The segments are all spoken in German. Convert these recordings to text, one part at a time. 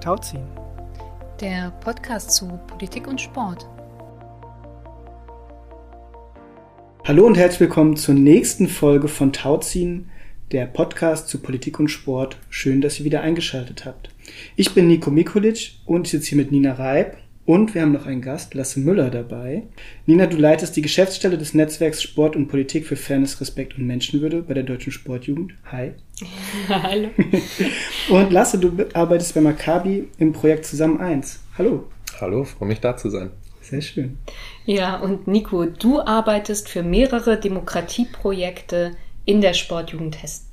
Tauziehen. Der Podcast zu Politik und Sport. Hallo und herzlich willkommen zur nächsten Folge von Tauziehen, der Podcast zu Politik und Sport. Schön, dass ihr wieder eingeschaltet habt. Ich bin Nico Mikulic und ich sitze hier mit Nina Reib und wir haben noch einen Gast, Lasse Müller, dabei. Nina, du leitest die Geschäftsstelle des Netzwerks Sport und Politik für Fairness, Respekt und Menschenwürde bei der Deutschen Sportjugend. Hi. Hallo. und Lasse, du arbeitest bei Maccabi im Projekt Zusammen 1. Hallo. Hallo, freue mich da zu sein. Sehr schön. Ja, und Nico, du arbeitest für mehrere Demokratieprojekte in der Sportjugend Hessen.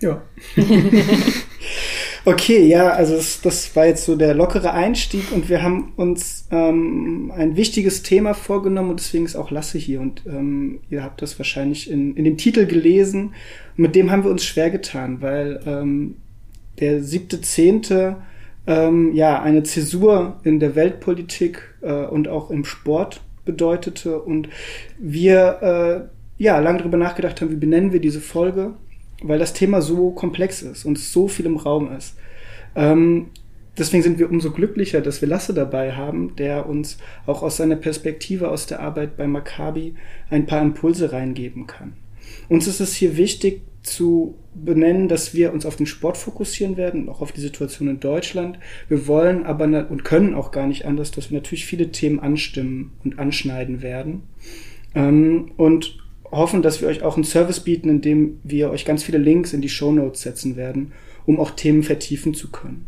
Ja. okay, ja, also das, das, war jetzt so der lockere Einstieg und wir haben uns ähm, ein wichtiges Thema vorgenommen und deswegen ist auch Lasse hier und ähm, ihr habt das wahrscheinlich in, in dem Titel gelesen. mit dem haben wir uns schwer getan, weil ähm, der siebte, zehnte ähm, ja eine Zäsur in der Weltpolitik äh, und auch im Sport bedeutete und wir äh, ja lange darüber nachgedacht haben, wie benennen wir diese Folge weil das Thema so komplex ist und so viel im Raum ist. Ähm, deswegen sind wir umso glücklicher, dass wir Lasse dabei haben, der uns auch aus seiner Perspektive aus der Arbeit bei Maccabi ein paar Impulse reingeben kann. Uns ist es hier wichtig zu benennen, dass wir uns auf den Sport fokussieren werden, auch auf die Situation in Deutschland. Wir wollen aber und können auch gar nicht anders, dass wir natürlich viele Themen anstimmen und anschneiden werden. Ähm, und hoffen, dass wir euch auch einen Service bieten, in dem wir euch ganz viele Links in die Show Notes setzen werden, um auch Themen vertiefen zu können.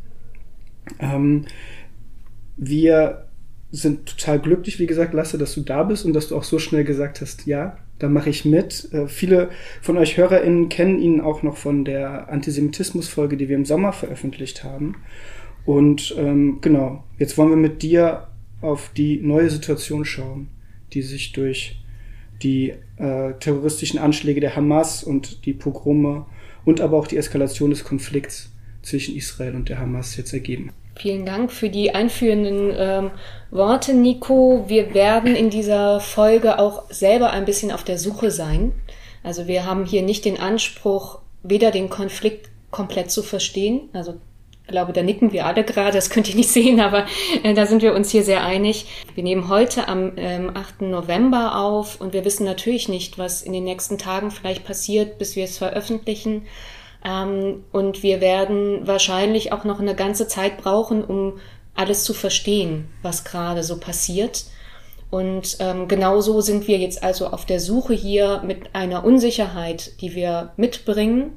Ähm, wir sind total glücklich, wie gesagt, Lasse, dass du da bist und dass du auch so schnell gesagt hast, ja, da mache ich mit. Äh, viele von euch HörerInnen kennen ihn auch noch von der Antisemitismus-Folge, die wir im Sommer veröffentlicht haben. Und ähm, genau, jetzt wollen wir mit dir auf die neue Situation schauen, die sich durch die äh, terroristischen Anschläge der Hamas und die Pogrome und aber auch die Eskalation des Konflikts zwischen Israel und der Hamas jetzt ergeben. Vielen Dank für die einführenden ähm, Worte, Nico. Wir werden in dieser Folge auch selber ein bisschen auf der Suche sein. Also wir haben hier nicht den Anspruch, weder den Konflikt komplett zu verstehen, also glaube, da nicken wir alle gerade, das könnt ihr nicht sehen, aber äh, da sind wir uns hier sehr einig. Wir nehmen heute am ähm, 8. November auf und wir wissen natürlich nicht, was in den nächsten Tagen vielleicht passiert, bis wir es veröffentlichen. Ähm, und wir werden wahrscheinlich auch noch eine ganze Zeit brauchen, um alles zu verstehen, was gerade so passiert. Und ähm, genauso sind wir jetzt also auf der Suche hier mit einer Unsicherheit, die wir mitbringen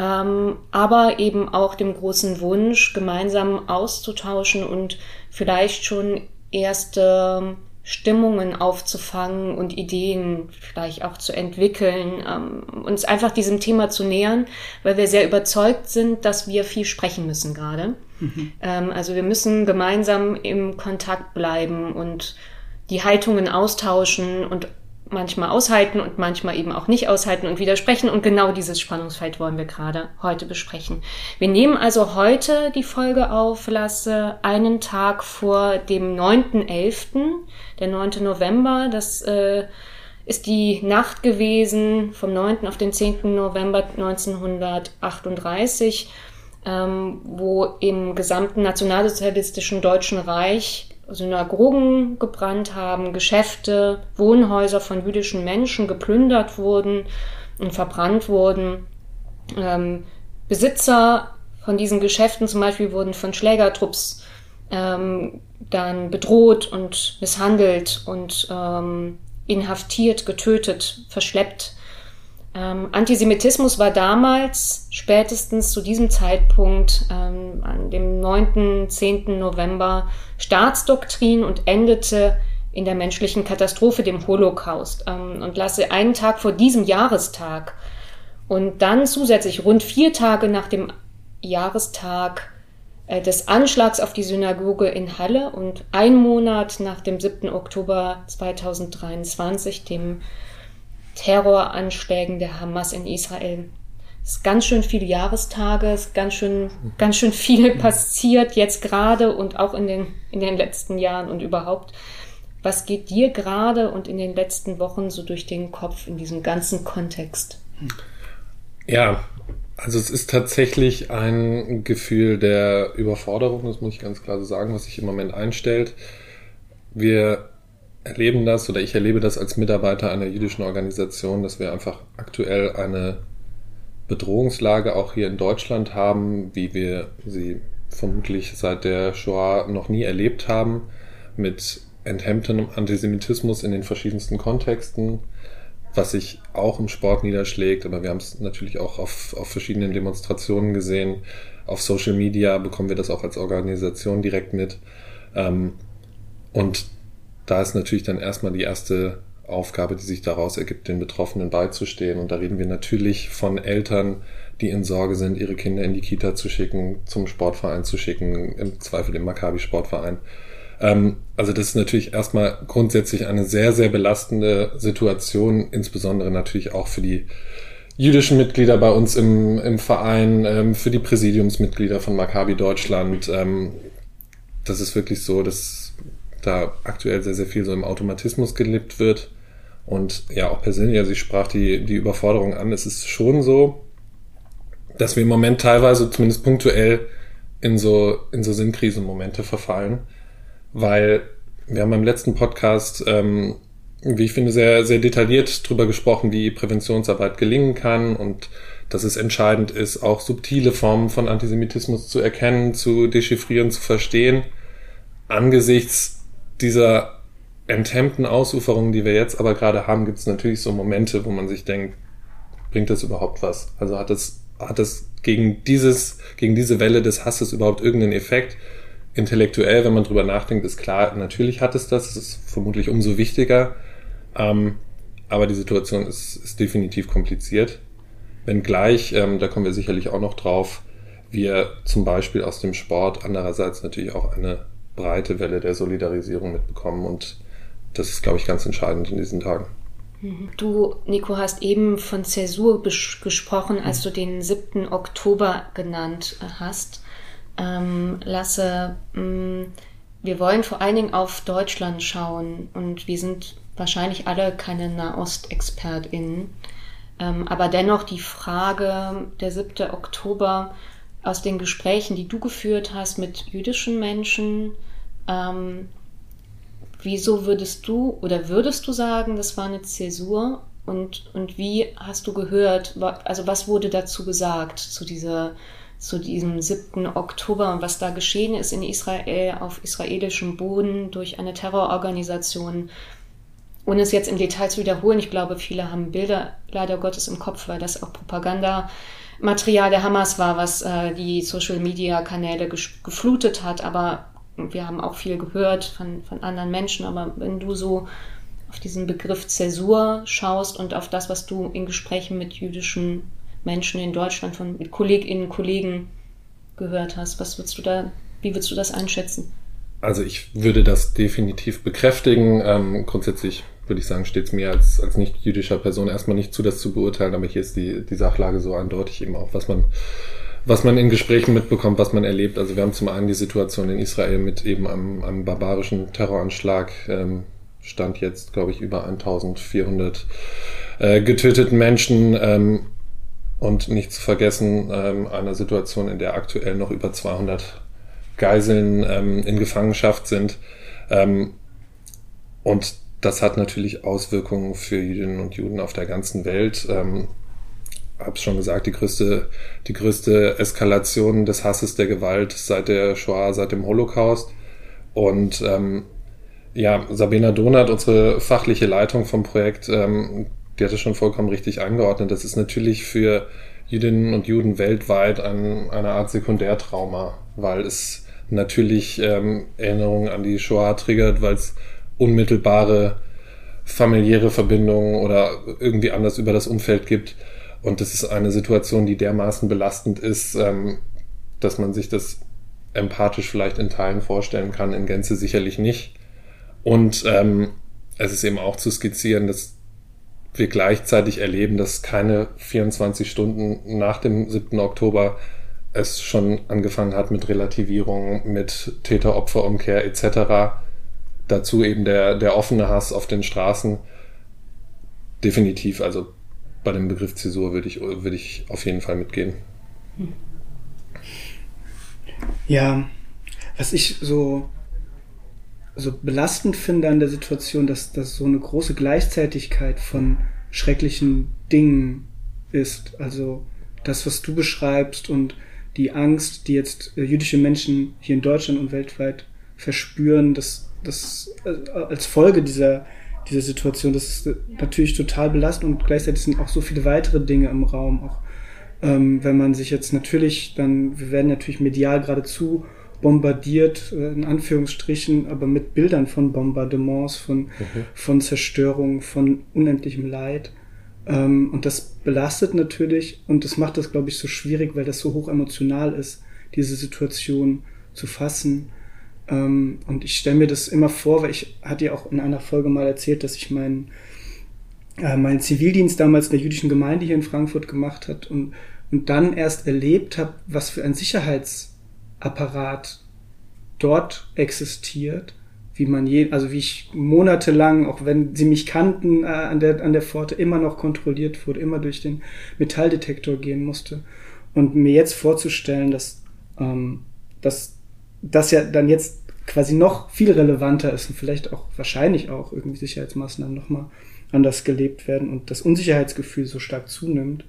ähm, aber eben auch dem großen Wunsch, gemeinsam auszutauschen und vielleicht schon erste Stimmungen aufzufangen und Ideen vielleicht auch zu entwickeln, ähm, uns einfach diesem Thema zu nähern, weil wir sehr überzeugt sind, dass wir viel sprechen müssen gerade. Mhm. Ähm, also wir müssen gemeinsam im Kontakt bleiben und die Haltungen austauschen und manchmal aushalten und manchmal eben auch nicht aushalten und widersprechen. Und genau dieses Spannungsfeld wollen wir gerade heute besprechen. Wir nehmen also heute die Folge auf, Lasse, einen Tag vor dem 9.11., der 9. November. Das äh, ist die Nacht gewesen vom 9. auf den 10. November 1938, ähm, wo im gesamten nationalsozialistischen Deutschen Reich Synagogen gebrannt haben, Geschäfte, Wohnhäuser von jüdischen Menschen geplündert wurden und verbrannt wurden. Ähm, Besitzer von diesen Geschäften zum Beispiel wurden von Schlägertrupps ähm, dann bedroht und misshandelt und ähm, inhaftiert, getötet, verschleppt. Ähm, Antisemitismus war damals spätestens zu diesem Zeitpunkt ähm, an dem 9., 10. November Staatsdoktrin und endete in der menschlichen Katastrophe, dem Holocaust. Ähm, und lasse einen Tag vor diesem Jahrestag und dann zusätzlich rund vier Tage nach dem Jahrestag äh, des Anschlags auf die Synagoge in Halle und ein Monat nach dem 7. Oktober 2023, dem Terroranschlägen der Hamas in Israel. Es ist ganz schön viele Jahrestage, es ist ganz schön, ganz schön viel passiert jetzt gerade und auch in den, in den letzten Jahren und überhaupt. Was geht dir gerade und in den letzten Wochen so durch den Kopf in diesem ganzen Kontext? Ja, Also es ist tatsächlich ein Gefühl der Überforderung, das muss ich ganz klar so sagen, was sich im Moment einstellt. Wir erleben das oder ich erlebe das als Mitarbeiter einer jüdischen Organisation, dass wir einfach aktuell eine Bedrohungslage auch hier in Deutschland haben, wie wir sie vermutlich seit der Shoah noch nie erlebt haben, mit enthemmtem Antisemitismus in den verschiedensten Kontexten, was sich auch im Sport niederschlägt, aber wir haben es natürlich auch auf, auf verschiedenen Demonstrationen gesehen. Auf Social Media bekommen wir das auch als Organisation direkt mit. Ähm, und da ist natürlich dann erstmal die erste Aufgabe, die sich daraus ergibt, den Betroffenen beizustehen. Und da reden wir natürlich von Eltern, die in Sorge sind, ihre Kinder in die Kita zu schicken, zum Sportverein zu schicken, im Zweifel im Maccabi-Sportverein. Ähm, also das ist natürlich erstmal grundsätzlich eine sehr, sehr belastende Situation, insbesondere natürlich auch für die jüdischen Mitglieder bei uns im, im Verein, ähm, für die Präsidiumsmitglieder von Maccabi Deutschland. Ähm, das ist wirklich so, dass da aktuell sehr, sehr viel so im Automatismus gelebt wird. Und ja, auch persönlich, also ich sprach die, die Überforderung an. Es ist schon so, dass wir im Moment teilweise, zumindest punktuell, in so, in so Sinnkrisenmomente verfallen weil wir haben beim letzten Podcast, ähm, wie ich finde, sehr, sehr detailliert drüber gesprochen, wie Präventionsarbeit gelingen kann und dass es entscheidend ist, auch subtile Formen von Antisemitismus zu erkennen, zu dechiffrieren, zu verstehen. Angesichts dieser enthemmten Ausuferungen, die wir jetzt aber gerade haben, gibt es natürlich so Momente, wo man sich denkt, bringt das überhaupt was? Also hat es, hat es gegen dieses, gegen diese Welle des Hasses überhaupt irgendeinen Effekt? intellektuell, wenn man drüber nachdenkt, ist klar, natürlich hat es das. Es ist vermutlich umso wichtiger. Ähm, aber die Situation ist, ist definitiv kompliziert. Wenngleich, ähm, da kommen wir sicherlich auch noch drauf, wir zum Beispiel aus dem Sport andererseits natürlich auch eine breite Welle der Solidarisierung mitbekommen. Und das ist, glaube ich, ganz entscheidend in diesen Tagen. Mhm. Du, Nico, hast eben von Zäsur gesprochen, als du den 7. Oktober genannt hast ähm, Lasse, mh, mm, wir wollen vor allen Dingen auf Deutschland schauen und wir sind wahrscheinlich alle keine Nahost-ExpertInnen. Ähm, aber dennoch die Frage, der 7. Oktober, aus den Gesprächen, die du geführt hast mit jüdischen Menschen, ähm, wieso würdest du oder würdest du sagen, das war eine Zäsur? Und, und wie hast du gehört, also was wurde dazu gesagt, zu dieser zu diesem 7. Oktober und was da geschehen ist in Israel auf israelischem Boden durch eine Terrororganisation. Ohne es jetzt im Detail zu wiederholen, ich glaube, viele haben Bilder leider Gottes im Kopf, weil das auch Propagandamaterial der Hamas war, was äh, die Social-Media-Kanäle geflutet hat. Aber wir haben auch viel gehört von, von anderen Menschen. Aber wenn du so auf diesen Begriff Zäsur schaust und auf das, was du in Gesprächen mit jüdischen Menschen in Deutschland, von Kolleginnen und Kollegen gehört hast. Was würdest du da, wie würdest du das einschätzen? Also ich würde das definitiv bekräftigen. Ähm, grundsätzlich würde ich sagen, steht es mir als, als nicht jüdischer Person erstmal nicht zu, das zu beurteilen, aber hier ist die, die Sachlage so eindeutig eben auch, was man, was man in Gesprächen mitbekommt, was man erlebt. Also wir haben zum einen die Situation in Israel mit eben einem, einem barbarischen Terroranschlag, ähm, stand jetzt, glaube ich, über 1400 äh, getöteten Menschen. Ähm, und nicht zu vergessen, ähm, eine Situation, in der aktuell noch über 200 Geiseln ähm, in Gefangenschaft sind. Ähm, und das hat natürlich Auswirkungen für Jüdinnen und Juden auf der ganzen Welt. Ähm, habe schon gesagt, die größte, die größte Eskalation des Hasses der Gewalt seit der Shoah, seit dem Holocaust. Und ähm, ja, Sabina Donat, unsere fachliche Leitung vom Projekt, ähm, die hat es schon vollkommen richtig eingeordnet. Das ist natürlich für Jüdinnen und Juden weltweit ein, eine Art Sekundärtrauma, weil es natürlich ähm, Erinnerungen an die Shoah triggert, weil es unmittelbare familiäre Verbindungen oder irgendwie anders über das Umfeld gibt. Und das ist eine Situation, die dermaßen belastend ist, ähm, dass man sich das empathisch vielleicht in Teilen vorstellen kann, in Gänze sicherlich nicht. Und ähm, es ist eben auch zu skizzieren, dass wir gleichzeitig erleben, dass keine 24 Stunden nach dem 7. Oktober es schon angefangen hat mit Relativierung, mit Täter-Opfer-Umkehr etc. Dazu eben der, der offene Hass auf den Straßen. Definitiv, also bei dem Begriff Zäsur würde ich, würde ich auf jeden Fall mitgehen. Ja, was ich so, so belastend finde an der Situation, dass, dass so eine große Gleichzeitigkeit von schrecklichen Dingen ist. Also das, was du beschreibst und die Angst, die jetzt äh, jüdische Menschen hier in Deutschland und weltweit verspüren, das, das äh, als Folge dieser, dieser Situation, das ist natürlich total belastend und gleichzeitig sind auch so viele weitere Dinge im Raum. Auch ähm, wenn man sich jetzt natürlich dann, wir werden natürlich medial geradezu bombardiert, äh, in Anführungsstrichen, aber mit Bildern von Bombardements, von, mhm. von Zerstörung, von unendlichem Leid. Ähm, und das belastet natürlich und das macht das, glaube ich, so schwierig, weil das so hoch emotional ist, diese Situation zu fassen. Ähm, und ich stelle mir das immer vor, weil ich hatte ja auch in einer Folge mal erzählt, dass ich meinen äh, meinen Zivildienst damals in der jüdischen Gemeinde hier in Frankfurt gemacht hat und, und dann erst erlebt habe, was für ein Sicherheitsapparat dort existiert wie man je, also wie ich monatelang, auch wenn sie mich kannten, äh, an, der, an der Pforte immer noch kontrolliert wurde, immer durch den Metalldetektor gehen musste. Und mir jetzt vorzustellen, dass, ähm, dass das ja dann jetzt quasi noch viel relevanter ist und vielleicht auch wahrscheinlich auch irgendwie Sicherheitsmaßnahmen nochmal anders gelebt werden und das Unsicherheitsgefühl so stark zunimmt,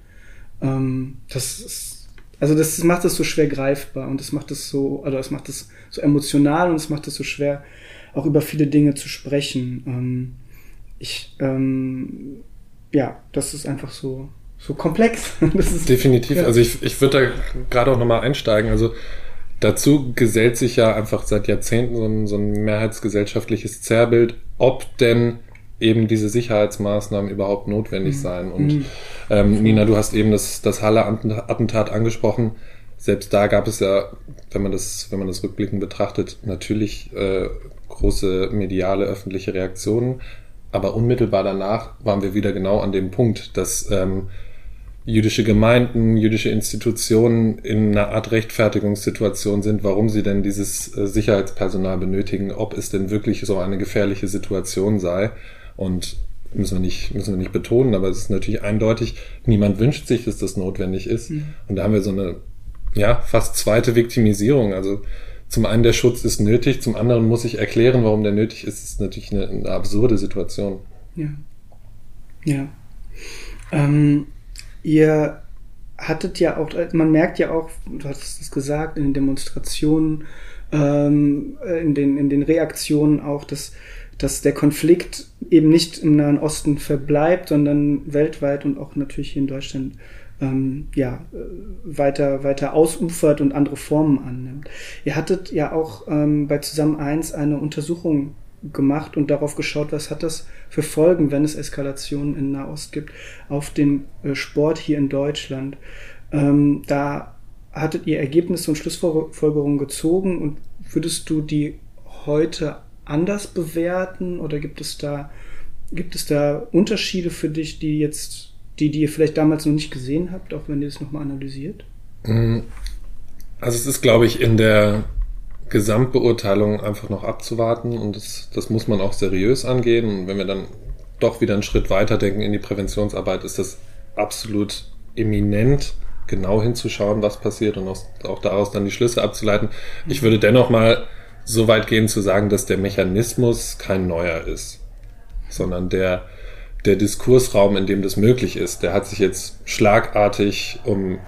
ähm, das ist, also das macht es so schwer greifbar und das macht es so, also das macht es so emotional und es macht es so schwer auch über viele Dinge zu sprechen. Ähm, ich, ähm, ja, das ist einfach so, so komplex. Ist, Definitiv. Ja. Also ich, ich würde da gerade auch nochmal einsteigen. Also dazu gesellt sich ja einfach seit Jahrzehnten so ein, so ein mehrheitsgesellschaftliches Zerrbild, ob denn eben diese Sicherheitsmaßnahmen überhaupt notwendig mhm. seien. Und mhm. ähm, Nina, du hast eben das, das Halle-Attentat angesprochen. Selbst da gab es ja, wenn man das, wenn man das rückblickend betrachtet, natürlich äh, große mediale öffentliche Reaktionen. Aber unmittelbar danach waren wir wieder genau an dem Punkt, dass ähm, jüdische Gemeinden, jüdische Institutionen in einer Art Rechtfertigungssituation sind, warum sie denn dieses äh, Sicherheitspersonal benötigen, ob es denn wirklich so eine gefährliche Situation sei. Und müssen wir nicht, müssen wir nicht betonen, aber es ist natürlich eindeutig, niemand wünscht sich, dass das notwendig ist. Mhm. Und da haben wir so eine, ja, fast zweite Viktimisierung. Also zum einen der Schutz ist nötig, zum anderen muss ich erklären, warum der nötig ist. Das ist natürlich eine, eine absurde Situation. Ja. Ja. Ähm, ihr hattet ja auch, man merkt ja auch, du hast es gesagt, in den Demonstrationen, ähm, in, den, in den Reaktionen auch, dass, dass der Konflikt eben nicht im Nahen Osten verbleibt, sondern weltweit und auch natürlich hier in Deutschland ähm, ja, äh, weiter, weiter ausufert und andere Formen annimmt. Ihr hattet ja auch ähm, bei Zusammen 1 eine Untersuchung gemacht und darauf geschaut, was hat das für Folgen, wenn es Eskalationen in Nahost gibt, auf den äh, Sport hier in Deutschland. Ähm, da hattet ihr Ergebnisse und Schlussfolgerungen gezogen und würdest du die heute anders bewerten oder gibt es da, gibt es da Unterschiede für dich, die jetzt die, die ihr vielleicht damals noch nicht gesehen habt, auch wenn ihr es nochmal analysiert? Mm, also es ist, glaube ich, in der Gesamtbeurteilung einfach noch abzuwarten und das, das muss man auch seriös angehen. Und wenn wir dann doch wieder einen Schritt weiter denken in die Präventionsarbeit, ist das absolut eminent, genau hinzuschauen, was passiert und auch daraus dann die Schlüsse abzuleiten. Ich würde dennoch mal so weit gehen zu sagen, dass der Mechanismus kein neuer ist, sondern der der Diskursraum, in dem das möglich ist, der hat sich jetzt schlagartig um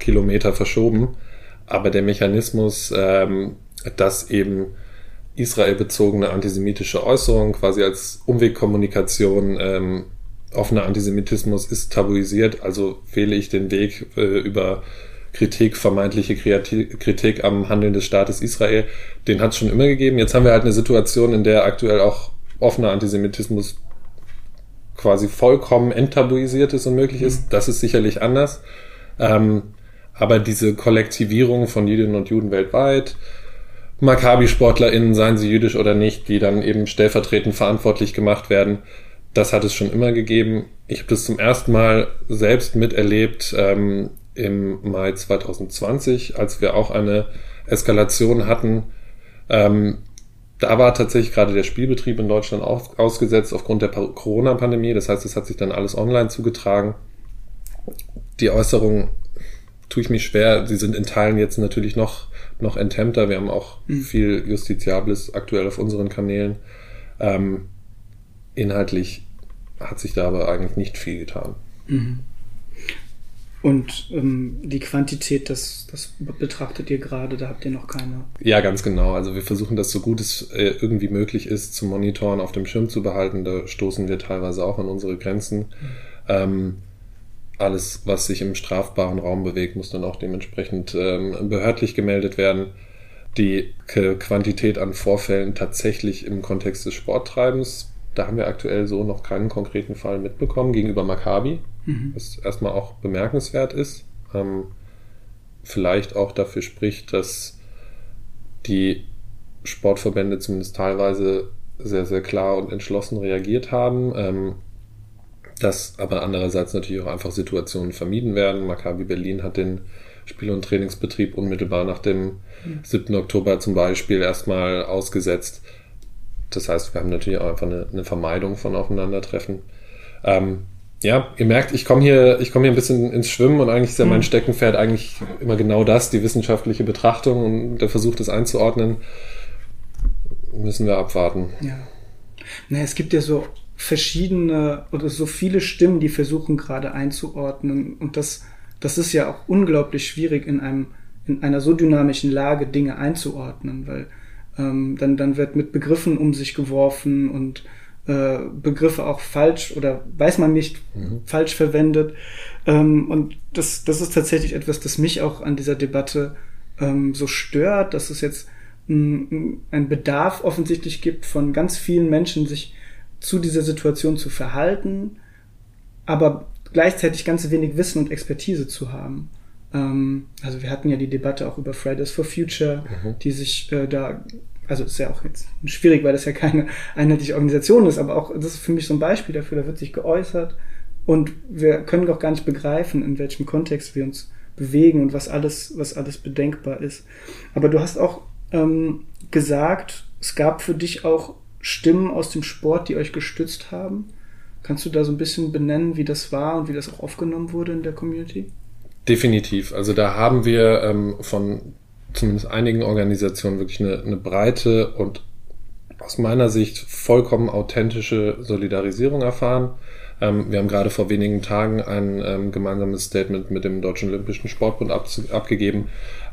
Kilometer verschoben, aber der Mechanismus, ähm, dass eben israelbezogene antisemitische Äußerungen quasi als Umwegkommunikation ähm, offener Antisemitismus ist tabuisiert, also wähle ich den Weg äh, über Kritik, vermeintliche Kritik am Handeln des Staates Israel, den hat es schon immer gegeben. Jetzt haben wir halt eine Situation, in der aktuell auch offener Antisemitismus quasi vollkommen enttabuisiert ist und möglich ist. Mhm. Das ist sicherlich anders. Ähm, aber diese Kollektivierung von Jüdinnen und Juden weltweit, Maccabi-SportlerInnen, seien sie jüdisch oder nicht, die dann eben stellvertretend verantwortlich gemacht werden, das hat es schon immer gegeben. Ich habe das zum ersten Mal selbst miterlebt ähm, im Mai 2020, als wir auch eine Eskalation hatten, ähm, da war tatsächlich gerade der Spielbetrieb in Deutschland auch ausgesetzt aufgrund der Corona-Pandemie. Das heißt, es hat sich dann alles online zugetragen. Die Äußerungen tue ich mich schwer. Sie sind in Teilen jetzt natürlich noch, noch enthemmter. Wir haben auch mhm. viel Justiziables aktuell auf unseren Kanälen. Ähm, inhaltlich hat sich da aber eigentlich nicht viel getan. Mhm. Und ähm, die Quantität, das, das betrachtet ihr gerade, da habt ihr noch keine. Ja, ganz genau. Also wir versuchen das so gut es äh, irgendwie möglich ist, zu monitoren, auf dem Schirm zu behalten. Da stoßen wir teilweise auch an unsere Grenzen. Mhm. Ähm, alles, was sich im strafbaren Raum bewegt, muss dann auch dementsprechend ähm, behördlich gemeldet werden. Die Quantität an Vorfällen tatsächlich im Kontext des Sporttreibens, da haben wir aktuell so noch keinen konkreten Fall mitbekommen gegenüber Maccabi, mhm. was erstmal auch bemerkenswert ist. Ähm, vielleicht auch dafür spricht, dass die Sportverbände zumindest teilweise sehr, sehr klar und entschlossen reagiert haben. Ähm, dass aber andererseits natürlich auch einfach Situationen vermieden werden. Maccabi Berlin hat den Spiel- und Trainingsbetrieb unmittelbar nach dem 7. Oktober zum Beispiel erstmal ausgesetzt. Das heißt, wir haben natürlich auch einfach eine, eine Vermeidung von Aufeinandertreffen. Ähm, ja, ihr merkt, ich komme hier, ich komme hier ein bisschen ins Schwimmen und eigentlich ist ja mein mhm. Steckenpferd eigentlich immer genau das, die wissenschaftliche Betrachtung und der Versuch, das einzuordnen. Müssen wir abwarten. Ja. Na, es gibt ja so verschiedene oder so viele Stimmen, die versuchen gerade einzuordnen. Und das, das ist ja auch unglaublich schwierig in einem, in einer so dynamischen Lage Dinge einzuordnen, weil ähm, dann, dann wird mit Begriffen um sich geworfen und äh, Begriffe auch falsch oder weiß man nicht mhm. falsch verwendet. Ähm, und das, das ist tatsächlich etwas, das mich auch an dieser Debatte ähm, so stört, dass es jetzt ein Bedarf offensichtlich gibt von ganz vielen Menschen, sich zu dieser Situation zu verhalten, aber gleichzeitig ganz wenig Wissen und Expertise zu haben. Ähm, also wir hatten ja die Debatte auch über Fridays for Future, mhm. die sich äh, da, also ist ja auch jetzt schwierig, weil das ja keine einheitliche Organisation ist, aber auch das ist für mich so ein Beispiel dafür, da wird sich geäußert und wir können auch gar nicht begreifen, in welchem Kontext wir uns bewegen und was alles, was alles bedenkbar ist. Aber du hast auch ähm, gesagt, es gab für dich auch Stimmen aus dem Sport, die euch gestützt haben? Kannst du da so ein bisschen benennen, wie das war und wie das auch aufgenommen wurde in der Community? Definitiv. Also da haben wir ähm, von zumindest einigen Organisationen wirklich eine, eine breite und aus meiner Sicht vollkommen authentische Solidarisierung erfahren. Ähm, wir haben gerade vor wenigen Tagen ein ähm, gemeinsames Statement mit dem Deutschen Olympischen Sportbund ab, abgegeben,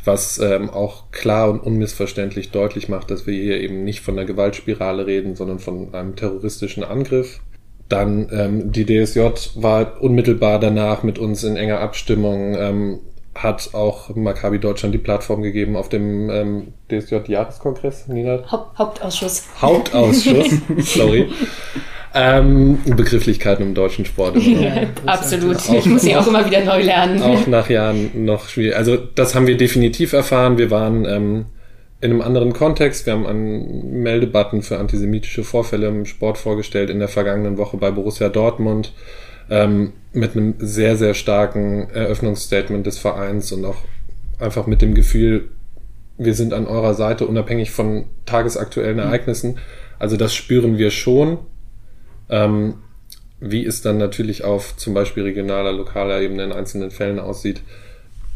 was ähm, auch klar und unmissverständlich deutlich macht, dass wir hier eben nicht von einer Gewaltspirale reden, sondern von einem terroristischen Angriff. Dann ähm, die DSJ war unmittelbar danach mit uns in enger Abstimmung, ähm, hat auch Maccabi Deutschland die Plattform gegeben auf dem ähm, DSJ-Jahreskongress, Nina? Haupt Hauptausschuss. Hauptausschuss, sorry. Ähm, Begrifflichkeiten im deutschen Sport. Ja, absolut. Auch, ich muss sie auch immer wieder neu lernen. Auch nach Jahren noch schwierig. Also das haben wir definitiv erfahren. Wir waren ähm, in einem anderen Kontext. Wir haben einen Meldebutton für antisemitische Vorfälle im Sport vorgestellt in der vergangenen Woche bei Borussia Dortmund ähm, mit einem sehr, sehr starken Eröffnungsstatement des Vereins und auch einfach mit dem Gefühl, wir sind an eurer Seite, unabhängig von tagesaktuellen Ereignissen. Also das spüren wir schon. Ähm, wie es dann natürlich auf zum Beispiel regionaler, lokaler Ebene in einzelnen Fällen aussieht,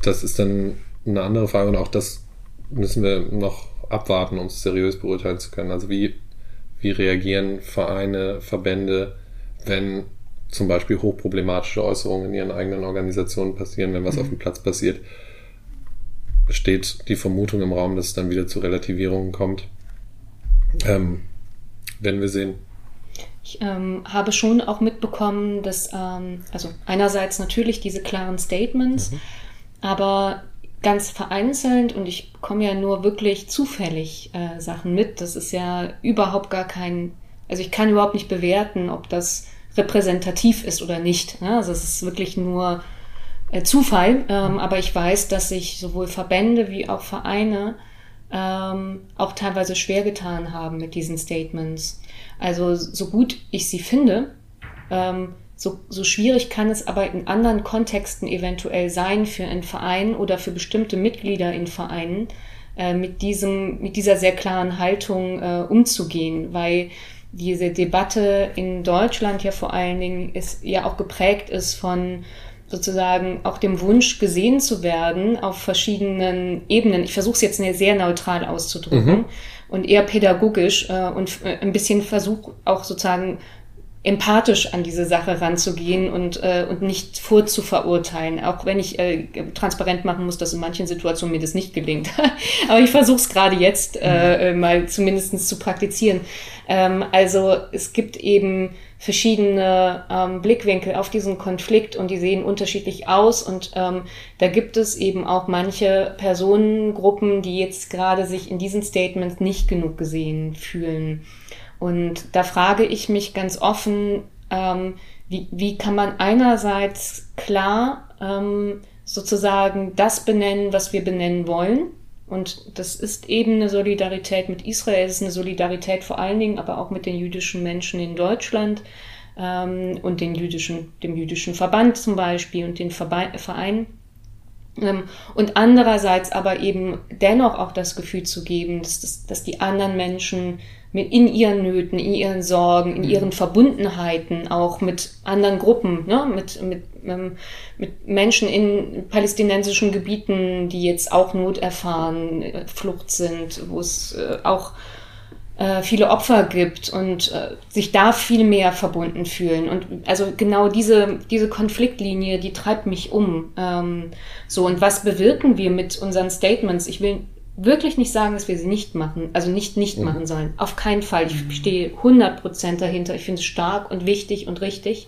das ist dann eine andere Frage und auch das müssen wir noch abwarten, um es seriös beurteilen zu können. Also wie, wie reagieren Vereine, Verbände, wenn zum Beispiel hochproblematische Äußerungen in ihren eigenen Organisationen passieren, wenn was mhm. auf dem Platz passiert, besteht die Vermutung im Raum, dass es dann wieder zu Relativierungen kommt. Ähm, werden wir sehen. Ich ähm, habe schon auch mitbekommen, dass, ähm, also einerseits natürlich diese klaren Statements, mhm. aber ganz vereinzelt und ich bekomme ja nur wirklich zufällig äh, Sachen mit. Das ist ja überhaupt gar kein, also ich kann überhaupt nicht bewerten, ob das repräsentativ ist oder nicht. Ne? Also es ist wirklich nur äh, Zufall, ähm, aber ich weiß, dass sich sowohl Verbände wie auch Vereine ähm, auch teilweise schwer getan haben mit diesen Statements. Also so gut ich sie finde, ähm, so, so schwierig kann es aber in anderen Kontexten eventuell sein für einen Verein oder für bestimmte Mitglieder in Vereinen, äh, mit, diesem, mit dieser sehr klaren Haltung äh, umzugehen, weil diese Debatte in Deutschland ja vor allen Dingen ist, ja auch geprägt ist von sozusagen auch dem Wunsch gesehen zu werden auf verschiedenen Ebenen. Ich versuche es jetzt sehr neutral auszudrücken mhm. und eher pädagogisch äh, und äh, ein bisschen versuche auch sozusagen empathisch an diese Sache ranzugehen und, äh, und nicht vorzuverurteilen, auch wenn ich äh, transparent machen muss, dass in manchen Situationen mir das nicht gelingt. Aber ich versuche es gerade jetzt äh, mhm. mal zumindestens zu praktizieren. Ähm, also es gibt eben verschiedene ähm, Blickwinkel auf diesen Konflikt und die sehen unterschiedlich aus und ähm, da gibt es eben auch manche Personengruppen, die jetzt gerade sich in diesen Statements nicht genug gesehen fühlen. Und da frage ich mich ganz offen, ähm, wie, wie kann man einerseits klar ähm, sozusagen das benennen, was wir benennen wollen. Und das ist eben eine Solidarität mit Israel, es ist eine Solidarität vor allen Dingen, aber auch mit den jüdischen Menschen in Deutschland ähm, und den jüdischen, dem jüdischen Verband zum Beispiel und den Verein. Ähm, und andererseits aber eben dennoch auch das Gefühl zu geben, dass, dass, dass die anderen Menschen mit in ihren Nöten, in ihren Sorgen, in mhm. ihren Verbundenheiten, auch mit anderen Gruppen, ne? mit, mit, ähm, mit Menschen in palästinensischen Gebieten, die jetzt auch Not erfahren, äh, Flucht sind, wo es äh, auch äh, viele Opfer gibt und sich da viel mehr verbunden fühlen. Und also genau diese, diese Konfliktlinie, die treibt mich um. Ähm, so, und was bewirken wir mit unseren Statements? Ich will wirklich nicht sagen, dass wir sie nicht machen, also nicht nicht mhm. machen sollen. Auf keinen Fall. Ich mhm. stehe 100% dahinter. Ich finde es stark und wichtig und richtig.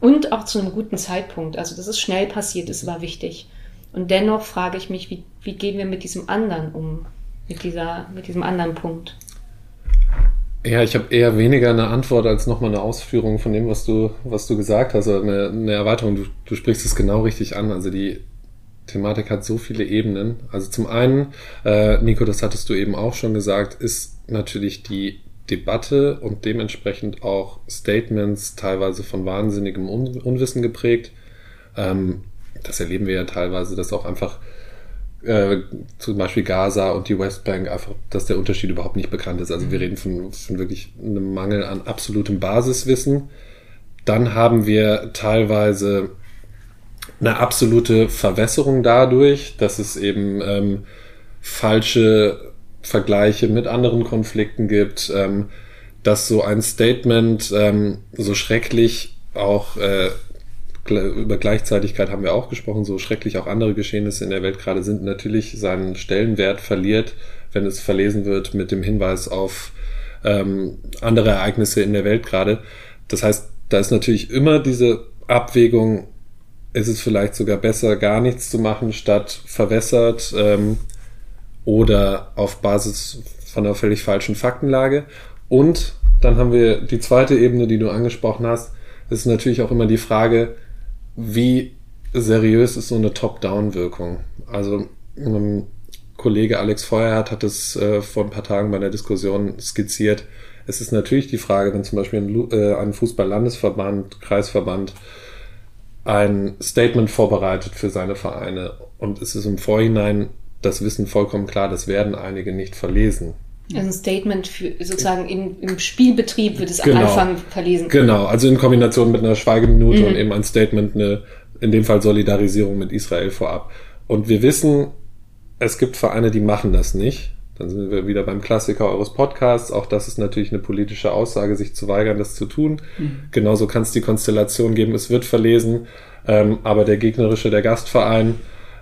Und auch zu einem guten Zeitpunkt. Also, dass es schnell passiert ist, war wichtig. Und dennoch frage ich mich, wie, wie gehen wir mit diesem anderen um? Mit, dieser, mit diesem anderen Punkt. Ja, ich habe eher weniger eine Antwort als nochmal eine Ausführung von dem, was du, was du gesagt hast, eine, eine Erweiterung. Du, du sprichst es genau richtig an. Also die Thematik hat so viele Ebenen. Also zum einen, äh, Nico, das hattest du eben auch schon gesagt, ist natürlich die Debatte und dementsprechend auch Statements teilweise von wahnsinnigem Un Unwissen geprägt. Ähm, das erleben wir ja teilweise, dass auch einfach äh, zum Beispiel Gaza und die Westbank einfach, dass der Unterschied überhaupt nicht bekannt ist. Also wir reden von, von wirklich einem Mangel an absolutem Basiswissen. Dann haben wir teilweise eine absolute Verwässerung dadurch, dass es eben ähm, falsche Vergleiche mit anderen Konflikten gibt, ähm, dass so ein Statement ähm, so schrecklich auch äh, über Gleichzeitigkeit haben wir auch gesprochen, so schrecklich auch andere Geschehnisse in der Welt gerade sind, natürlich seinen Stellenwert verliert, wenn es verlesen wird mit dem Hinweis auf ähm, andere Ereignisse in der Welt gerade. Das heißt, da ist natürlich immer diese Abwägung, ist es vielleicht sogar besser, gar nichts zu machen, statt verwässert ähm, oder auf Basis von einer völlig falschen Faktenlage. Und dann haben wir die zweite Ebene, die du angesprochen hast. Ist natürlich auch immer die Frage, wie seriös ist so eine Top-Down-Wirkung? Also ein Kollege Alex Feuerhardt hat es äh, vor ein paar Tagen bei der Diskussion skizziert. Es ist natürlich die Frage, wenn zum Beispiel ein, äh, ein Fußball-Landesverband, Kreisverband ein Statement vorbereitet für seine Vereine und es ist im Vorhinein das Wissen vollkommen klar, das werden einige nicht verlesen. Also ein Statement für sozusagen im, im Spielbetrieb wird es genau. am Anfang verlesen. Genau, also in Kombination mit einer Schweigeminute mhm. und eben ein Statement, eine, in dem Fall Solidarisierung mit Israel vorab. Und wir wissen, es gibt Vereine, die machen das nicht. Dann sind wir wieder beim Klassiker eures Podcasts. Auch das ist natürlich eine politische Aussage, sich zu weigern, das zu tun. Mhm. Genauso kann es die Konstellation geben, es wird verlesen, ähm, aber der gegnerische, der Gastverein,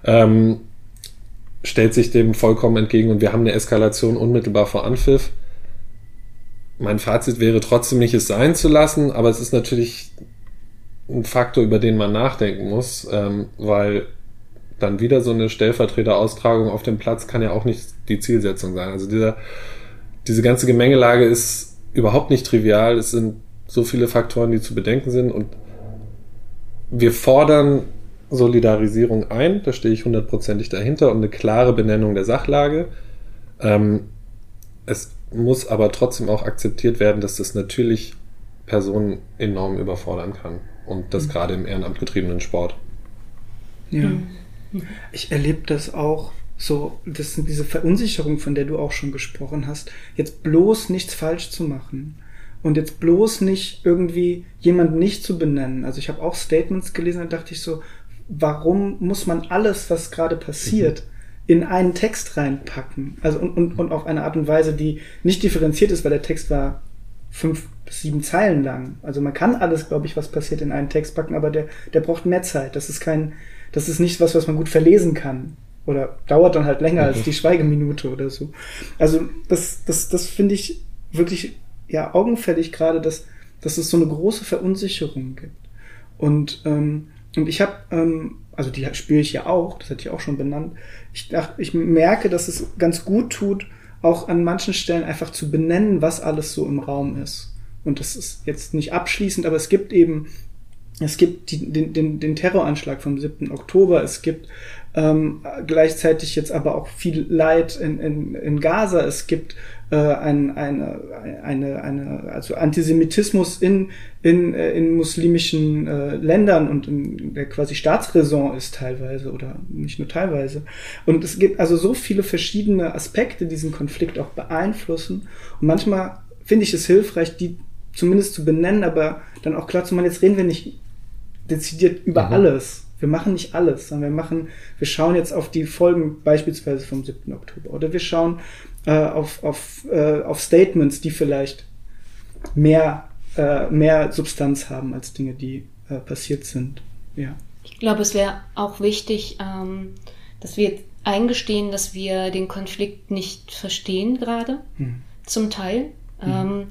ähm, stellt sich dem vollkommen entgegen und wir haben eine Eskalation unmittelbar vor Anpfiff. Mein Fazit wäre trotzdem nicht, es sein zu lassen, aber es ist natürlich ein Faktor, über den man nachdenken muss, ähm, weil dann wieder so eine Stellvertreteraustragung auf dem Platz kann ja auch nicht die Zielsetzung sein. Also dieser, diese ganze Gemengelage ist überhaupt nicht trivial. Es sind so viele Faktoren, die zu bedenken sind und wir fordern Solidarisierung ein, da stehe ich hundertprozentig dahinter und eine klare Benennung der Sachlage. Ähm, es muss aber trotzdem auch akzeptiert werden, dass das natürlich Personen enorm überfordern kann und das mhm. gerade im Ehrenamt getriebenen Sport. Ja. Mhm. Ich erlebe das auch so, das sind diese Verunsicherung, von der du auch schon gesprochen hast, jetzt bloß nichts falsch zu machen und jetzt bloß nicht irgendwie jemanden nicht zu benennen. Also ich habe auch Statements gelesen, da dachte ich so, warum muss man alles, was gerade passiert, in einen Text reinpacken? Also und, und, und auf eine Art und Weise, die nicht differenziert ist, weil der Text war fünf bis sieben Zeilen lang. Also man kann alles, glaube ich, was passiert, in einen Text packen, aber der, der braucht mehr Zeit. Das ist kein, das ist nicht was, was man gut verlesen kann. Oder dauert dann halt länger als die Schweigeminute oder so. Also das, das, das finde ich wirklich ja augenfällig gerade, dass, dass es so eine große Verunsicherung gibt. Und, ähm, und ich habe, ähm, also die spüre ich ja auch, das hatte ich auch schon benannt. Ich dachte, ich merke, dass es ganz gut tut, auch an manchen Stellen einfach zu benennen, was alles so im Raum ist. Und das ist jetzt nicht abschließend, aber es gibt eben, es gibt die, den, den, den Terroranschlag vom 7. Oktober, es gibt ähm, gleichzeitig jetzt aber auch viel Leid in, in, in Gaza. Es gibt äh, ein, eine, eine, eine, also Antisemitismus in, in, äh, in muslimischen äh, Ländern und in der quasi Staatsräson ist teilweise oder nicht nur teilweise. Und es gibt also so viele verschiedene Aspekte, die diesen Konflikt auch beeinflussen. Und manchmal finde ich es hilfreich, die zumindest zu benennen, aber dann auch klar zu machen, jetzt reden wir nicht dezidiert über mhm. alles wir machen nicht alles, sondern wir machen, wir schauen jetzt auf die Folgen beispielsweise vom 7. Oktober oder wir schauen äh, auf, auf, äh, auf Statements, die vielleicht mehr, äh, mehr Substanz haben als Dinge, die äh, passiert sind. Ja. Ich glaube, es wäre auch wichtig, ähm, dass wir eingestehen, dass wir den Konflikt nicht verstehen gerade, hm. zum Teil. Hm. Ähm,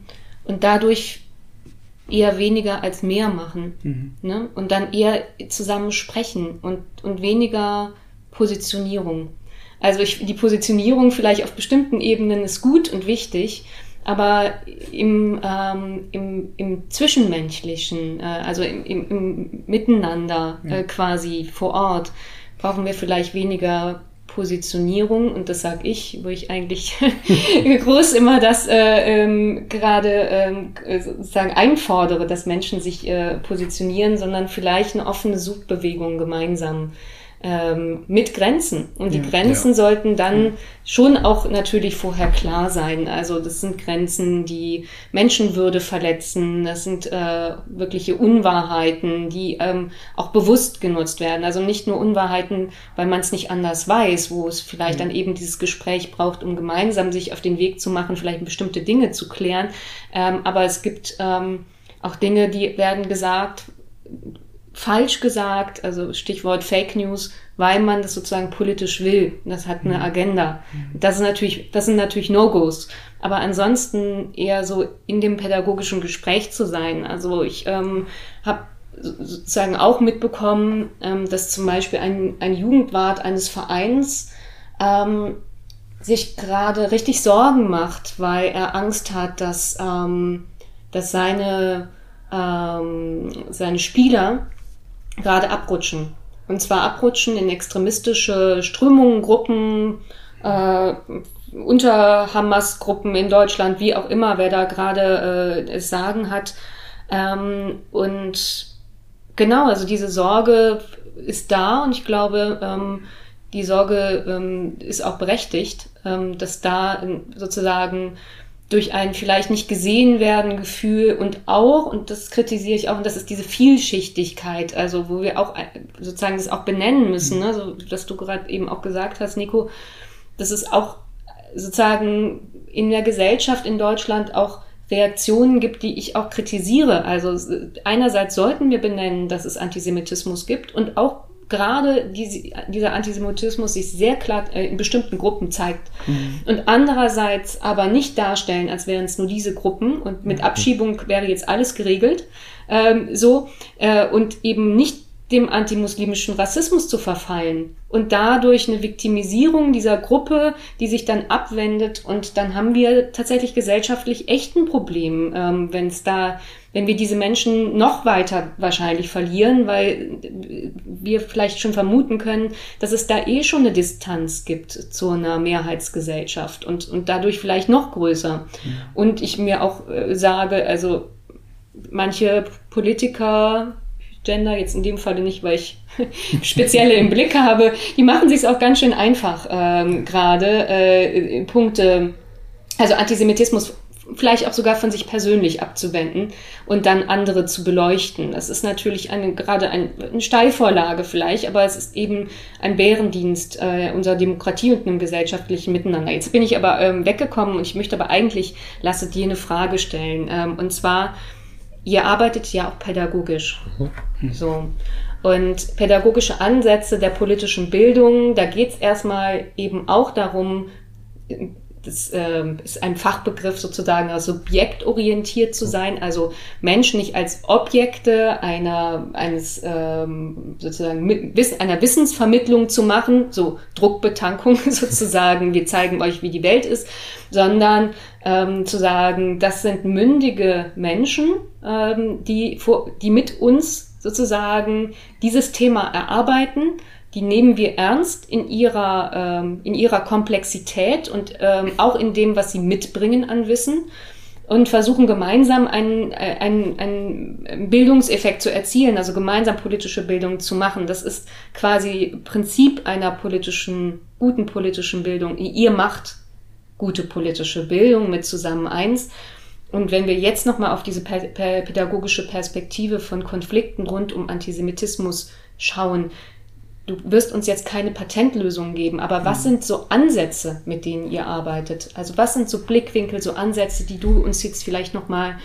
und dadurch eher weniger als mehr machen. Mhm. Ne? Und dann eher zusammen sprechen und, und weniger Positionierung. Also ich, die Positionierung vielleicht auf bestimmten Ebenen ist gut und wichtig, aber im, ähm, im, im Zwischenmenschlichen, äh, also im, im, im Miteinander äh, quasi vor Ort, brauchen wir vielleicht weniger Positionierung und das sage ich, wo ich eigentlich groß immer das äh, ähm, gerade ähm, sozusagen einfordere, dass Menschen sich äh, positionieren, sondern vielleicht eine offene Suchbewegung gemeinsam ähm, mit Grenzen. Und die ja, Grenzen ja. sollten dann schon auch natürlich vorher klar sein. Also das sind Grenzen, die Menschenwürde verletzen. Das sind äh, wirkliche Unwahrheiten, die ähm, auch bewusst genutzt werden. Also nicht nur Unwahrheiten, weil man es nicht anders weiß, wo es vielleicht dann eben dieses Gespräch braucht, um gemeinsam sich auf den Weg zu machen, vielleicht bestimmte Dinge zu klären. Ähm, aber es gibt ähm, auch Dinge, die werden gesagt, falsch gesagt, also Stichwort Fake News, weil man das sozusagen politisch will. Das hat eine mhm. Agenda. Mhm. Das ist natürlich, das sind natürlich No-Gos. Aber ansonsten eher so in dem pädagogischen Gespräch zu sein. Also ich ähm, habe sozusagen auch mitbekommen, ähm, dass zum Beispiel ein, ein Jugendwart eines Vereins ähm, sich gerade richtig Sorgen macht, weil er Angst hat, dass, ähm, dass seine, ähm, seine Spieler gerade abrutschen. Und zwar abrutschen in extremistische Strömungen, Gruppen, äh, unter Hamas-Gruppen in Deutschland, wie auch immer, wer da gerade äh, sagen hat. Ähm, und genau, also diese Sorge ist da und ich glaube, ähm, die Sorge ähm, ist auch berechtigt, ähm, dass da sozusagen durch ein vielleicht nicht gesehen werden Gefühl und auch, und das kritisiere ich auch, und das ist diese Vielschichtigkeit, also wo wir auch sozusagen das auch benennen müssen, ne? so, dass du gerade eben auch gesagt hast, Nico, dass es auch sozusagen in der Gesellschaft in Deutschland auch Reaktionen gibt, die ich auch kritisiere. Also einerseits sollten wir benennen, dass es Antisemitismus gibt und auch gerade diese, dieser Antisemitismus sich sehr klar äh, in bestimmten Gruppen zeigt. Mhm. Und andererseits aber nicht darstellen, als wären es nur diese Gruppen und mit mhm. Abschiebung wäre jetzt alles geregelt. Ähm, so äh, und eben nicht dem antimuslimischen Rassismus zu verfallen und dadurch eine Viktimisierung dieser Gruppe, die sich dann abwendet und dann haben wir tatsächlich gesellschaftlich echt ein Problem, ähm, wenn es da, wenn wir diese Menschen noch weiter wahrscheinlich verlieren, weil wir vielleicht schon vermuten können, dass es da eh schon eine Distanz gibt zu einer Mehrheitsgesellschaft und, und dadurch vielleicht noch größer. Ja. Und ich mir auch äh, sage, also manche Politiker Gender, jetzt in dem Falle nicht, weil ich spezielle im Blick habe, die machen sich auch ganz schön einfach ähm, gerade. Äh, Punkte, also Antisemitismus vielleicht auch sogar von sich persönlich abzuwenden und dann andere zu beleuchten. Das ist natürlich eine, gerade ein, eine Steilvorlage vielleicht, aber es ist eben ein Bärendienst äh, unserer Demokratie und einem gesellschaftlichen Miteinander. Jetzt bin ich aber ähm, weggekommen und ich möchte aber eigentlich, lasse dir eine Frage stellen. Ähm, und zwar, ihr arbeitet ja auch pädagogisch. Mhm. So. Und pädagogische Ansätze der politischen Bildung, da geht es erstmal eben auch darum, das äh, ist ein Fachbegriff sozusagen, also subjektorientiert zu sein, also Menschen nicht als Objekte einer, eines ähm, sozusagen Wissen, einer Wissensvermittlung zu machen, so Druckbetankung sozusagen, wir zeigen euch, wie die Welt ist, sondern ähm, zu sagen, das sind mündige Menschen, ähm, die, vor, die mit uns sozusagen dieses Thema erarbeiten die nehmen wir ernst in ihrer, ähm, in ihrer Komplexität und ähm, auch in dem, was sie mitbringen an Wissen und versuchen gemeinsam einen, äh, einen, einen Bildungseffekt zu erzielen, also gemeinsam politische Bildung zu machen. Das ist quasi Prinzip einer politischen, guten politischen Bildung. Ihr macht gute politische Bildung mit zusammen eins. Und wenn wir jetzt nochmal auf diese pädagogische Perspektive von Konflikten rund um Antisemitismus schauen, du wirst uns jetzt keine Patentlösung geben, aber was mhm. sind so Ansätze, mit denen ihr arbeitet? Also was sind so Blickwinkel, so Ansätze, die du uns jetzt vielleicht nochmal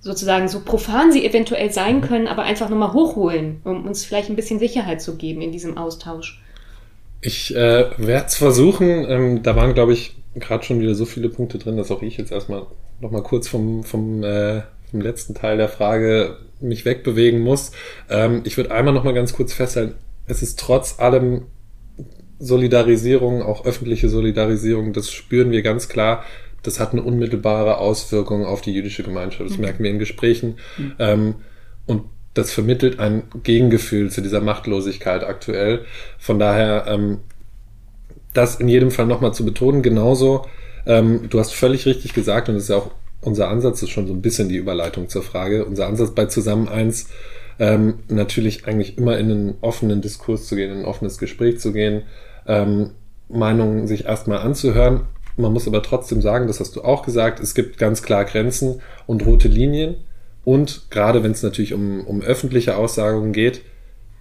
sozusagen so profan sie eventuell sein können, aber einfach nochmal hochholen, um uns vielleicht ein bisschen Sicherheit zu geben in diesem Austausch? Ich äh, werde es versuchen. Ähm, da waren, glaube ich, gerade schon wieder so viele Punkte drin, dass auch ich jetzt erstmal nochmal kurz vom, vom, äh, vom letzten Teil der Frage mich wegbewegen muss. Ähm, ich würde einmal nochmal ganz kurz festhalten, es ist trotz allem Solidarisierung, auch öffentliche Solidarisierung, das spüren wir ganz klar. Das hat eine unmittelbare Auswirkung auf die jüdische Gemeinschaft. Das mhm. merken wir in Gesprächen. Mhm. Ähm, und das vermittelt ein Gegengefühl zu dieser Machtlosigkeit aktuell. Von daher, ähm, das in jedem Fall nochmal zu betonen. Genauso, ähm, du hast völlig richtig gesagt, und das ist ja auch unser Ansatz, das ist schon so ein bisschen die Überleitung zur Frage. Unser Ansatz bei Zusammen eins ähm, natürlich eigentlich immer in einen offenen Diskurs zu gehen, in ein offenes Gespräch zu gehen, ähm, Meinungen sich erstmal anzuhören. Man muss aber trotzdem sagen, das hast du auch gesagt, es gibt ganz klar Grenzen und rote Linien. Und gerade wenn es natürlich um, um öffentliche Aussagungen geht,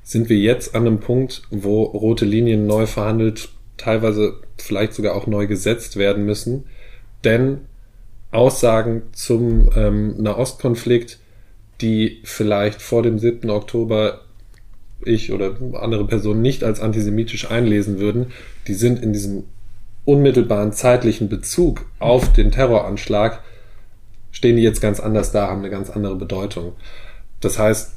sind wir jetzt an einem Punkt, wo rote Linien neu verhandelt, teilweise vielleicht sogar auch neu gesetzt werden müssen. Denn Aussagen zum ähm, Nahostkonflikt die vielleicht vor dem 7. Oktober ich oder andere Personen nicht als antisemitisch einlesen würden, die sind in diesem unmittelbaren zeitlichen Bezug auf den Terroranschlag, stehen die jetzt ganz anders da, haben eine ganz andere Bedeutung. Das heißt,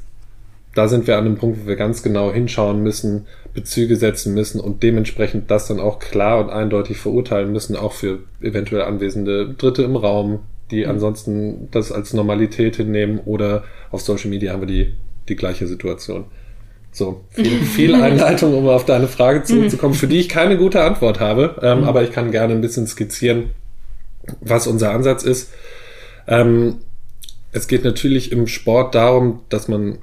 da sind wir an einem Punkt, wo wir ganz genau hinschauen müssen, Bezüge setzen müssen und dementsprechend das dann auch klar und eindeutig verurteilen müssen, auch für eventuell anwesende Dritte im Raum, die mhm. ansonsten das als Normalität hinnehmen oder auf Social Media haben wir die, die gleiche Situation. So, viel, viel Einleitung, um auf deine Frage zurückzukommen, für die ich keine gute Antwort habe, ähm, mhm. aber ich kann gerne ein bisschen skizzieren, was unser Ansatz ist. Ähm, es geht natürlich im Sport darum, dass man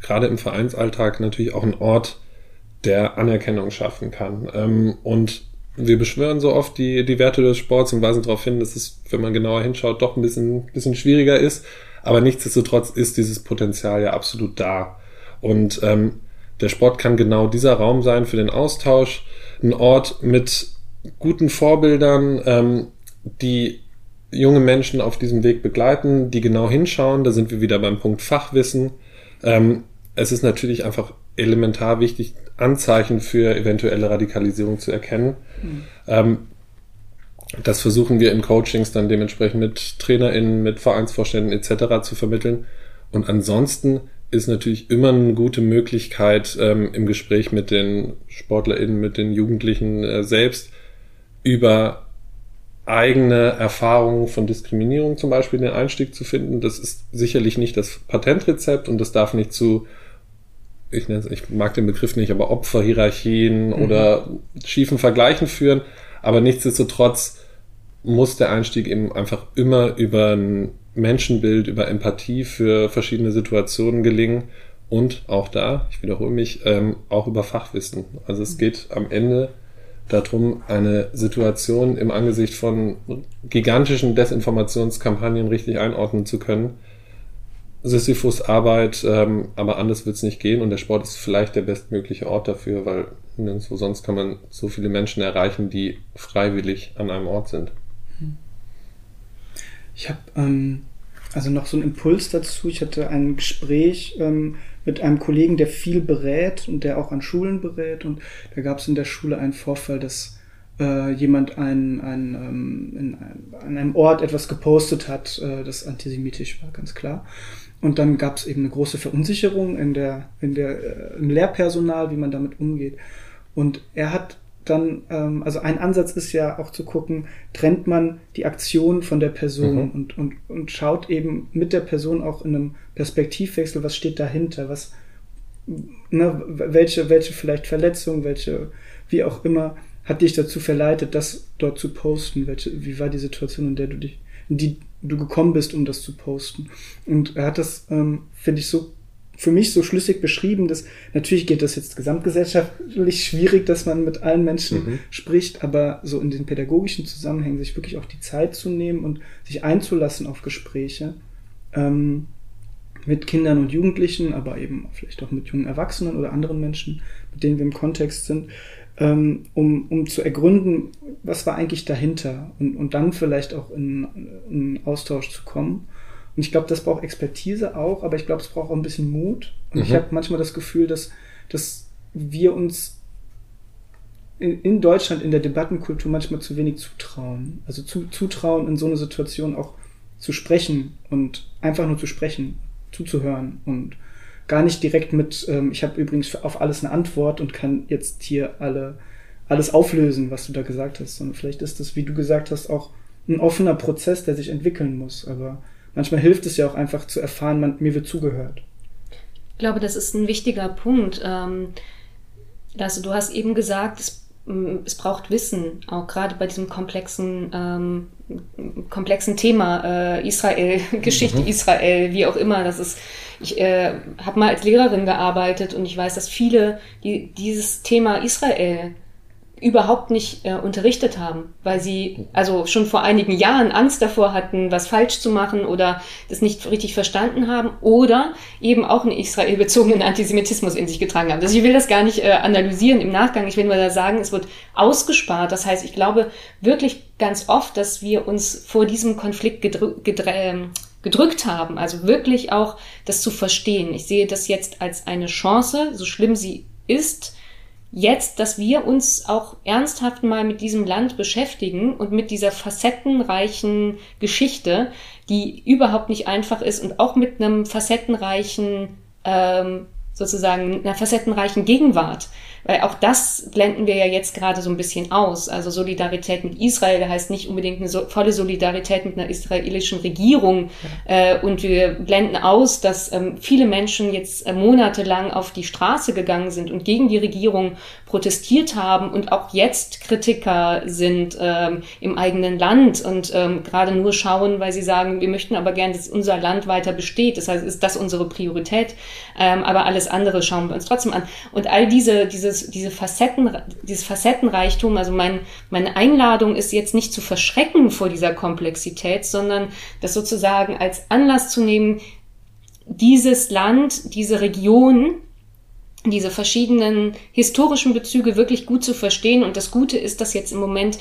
gerade im Vereinsalltag natürlich auch einen Ort der Anerkennung schaffen kann. Ähm, und wir beschwören so oft die, die Werte des Sports und weisen darauf hin, dass es, wenn man genauer hinschaut, doch ein bisschen, bisschen schwieriger ist. Aber nichtsdestotrotz ist dieses Potenzial ja absolut da. Und ähm, der Sport kann genau dieser Raum sein für den Austausch, ein Ort mit guten Vorbildern, ähm, die junge Menschen auf diesem Weg begleiten, die genau hinschauen. Da sind wir wieder beim Punkt Fachwissen. Ähm, es ist natürlich einfach elementar wichtig, Anzeichen für eventuelle Radikalisierung zu erkennen. Mhm. Ähm, das versuchen wir in Coachings dann dementsprechend mit TrainerInnen, mit Vereinsvorständen etc. zu vermitteln. Und ansonsten ist natürlich immer eine gute Möglichkeit, ähm, im Gespräch mit den SportlerInnen, mit den Jugendlichen äh, selbst über eigene Erfahrungen von Diskriminierung zum Beispiel den Einstieg zu finden. Das ist sicherlich nicht das Patentrezept und das darf nicht zu ich, nenne, ich mag den Begriff nicht, aber Opferhierarchien mhm. oder schiefen Vergleichen führen. Aber nichtsdestotrotz muss der Einstieg eben einfach immer über ein Menschenbild, über Empathie für verschiedene Situationen gelingen und auch da, ich wiederhole mich, ähm, auch über Fachwissen. Also es geht am Ende darum, eine Situation im Angesicht von gigantischen Desinformationskampagnen richtig einordnen zu können. Sisyphus Arbeit, ähm, aber anders wird es nicht gehen und der Sport ist vielleicht der bestmögliche Ort dafür, weil nirgendwo sonst kann man so viele Menschen erreichen, die freiwillig an einem Ort sind. Ich habe ähm, also noch so einen Impuls dazu. Ich hatte ein Gespräch ähm, mit einem Kollegen, der viel berät und der auch an Schulen berät. Und da gab es in der Schule einen Vorfall, dass äh, jemand ein, ein, ähm, in an einem Ort etwas gepostet hat, äh, das antisemitisch war, ganz klar. Und dann gab es eben eine große Verunsicherung in der, in der, äh, im Lehrpersonal, wie man damit umgeht. Und er hat dann, ähm, also ein Ansatz ist ja auch zu gucken, trennt man die Aktion von der Person mhm. und, und, und schaut eben mit der Person auch in einem Perspektivwechsel, was steht dahinter, was, ne, welche, welche vielleicht Verletzung, welche, wie auch immer, hat dich dazu verleitet, das dort zu posten? Welche, wie war die Situation, in der du dich, in die du gekommen bist, um das zu posten? Und er hat das, ähm, finde ich, so für mich so schlüssig beschrieben, dass natürlich geht das jetzt gesamtgesellschaftlich schwierig, dass man mit allen Menschen mhm. spricht, aber so in den pädagogischen Zusammenhängen sich wirklich auch die Zeit zu nehmen und sich einzulassen auf Gespräche ähm, mit Kindern und Jugendlichen, aber eben vielleicht auch mit jungen Erwachsenen oder anderen Menschen, mit denen wir im Kontext sind, um, um zu ergründen, was war eigentlich dahinter und, und dann vielleicht auch in, in Austausch zu kommen. Und ich glaube, das braucht Expertise auch, aber ich glaube, es braucht auch ein bisschen Mut. Und mhm. ich habe manchmal das Gefühl, dass, dass wir uns in, in, Deutschland in der Debattenkultur manchmal zu wenig zutrauen. Also zu, zutrauen, in so einer Situation auch zu sprechen und einfach nur zu sprechen, zuzuhören und gar nicht direkt mit, ähm, ich habe übrigens auf alles eine Antwort und kann jetzt hier alle, alles auflösen, was du da gesagt hast, sondern vielleicht ist das, wie du gesagt hast, auch ein offener Prozess, der sich entwickeln muss. Aber manchmal hilft es ja auch einfach zu erfahren, man, mir wird zugehört. Ich glaube, das ist ein wichtiger Punkt. Ähm, also du hast eben gesagt, es, mm, es braucht Wissen, auch gerade bei diesem komplexen, ähm, komplexen Thema äh, Israel, Geschichte mhm. Israel, wie auch immer. Das ist, ich äh, habe mal als Lehrerin gearbeitet und ich weiß, dass viele die, dieses Thema Israel überhaupt nicht äh, unterrichtet haben, weil sie also schon vor einigen Jahren Angst davor hatten, was falsch zu machen oder das nicht richtig verstanden haben oder eben auch einen israelbezogenen Antisemitismus in sich getragen haben. Also ich will das gar nicht äh, analysieren im Nachgang, ich will nur da sagen, es wird ausgespart. Das heißt, ich glaube wirklich ganz oft, dass wir uns vor diesem Konflikt gedrü ähm, gedrückt haben, also wirklich auch das zu verstehen. Ich sehe das jetzt als eine Chance, so schlimm sie ist, jetzt, dass wir uns auch ernsthaft mal mit diesem Land beschäftigen und mit dieser facettenreichen Geschichte, die überhaupt nicht einfach ist und auch mit einem facettenreichen ähm, sozusagen einer facettenreichen Gegenwart. Weil auch das blenden wir ja jetzt gerade so ein bisschen aus. Also Solidarität mit Israel heißt nicht unbedingt eine so, volle Solidarität mit einer israelischen Regierung. Ja. Äh, und wir blenden aus, dass ähm, viele Menschen jetzt äh, monatelang auf die Straße gegangen sind und gegen die Regierung protestiert haben und auch jetzt Kritiker sind ähm, im eigenen Land und ähm, gerade nur schauen, weil sie sagen, wir möchten aber gern, dass unser Land weiter besteht. Das heißt, ist das unsere Priorität. Ähm, aber alles andere schauen wir uns trotzdem an. Und all diese, dieses, diese Facetten, dieses Facettenreichtum, also mein, meine Einladung ist jetzt nicht zu verschrecken vor dieser Komplexität, sondern das sozusagen als Anlass zu nehmen, dieses Land, diese Region, diese verschiedenen historischen Bezüge wirklich gut zu verstehen. Und das Gute ist, dass jetzt im Moment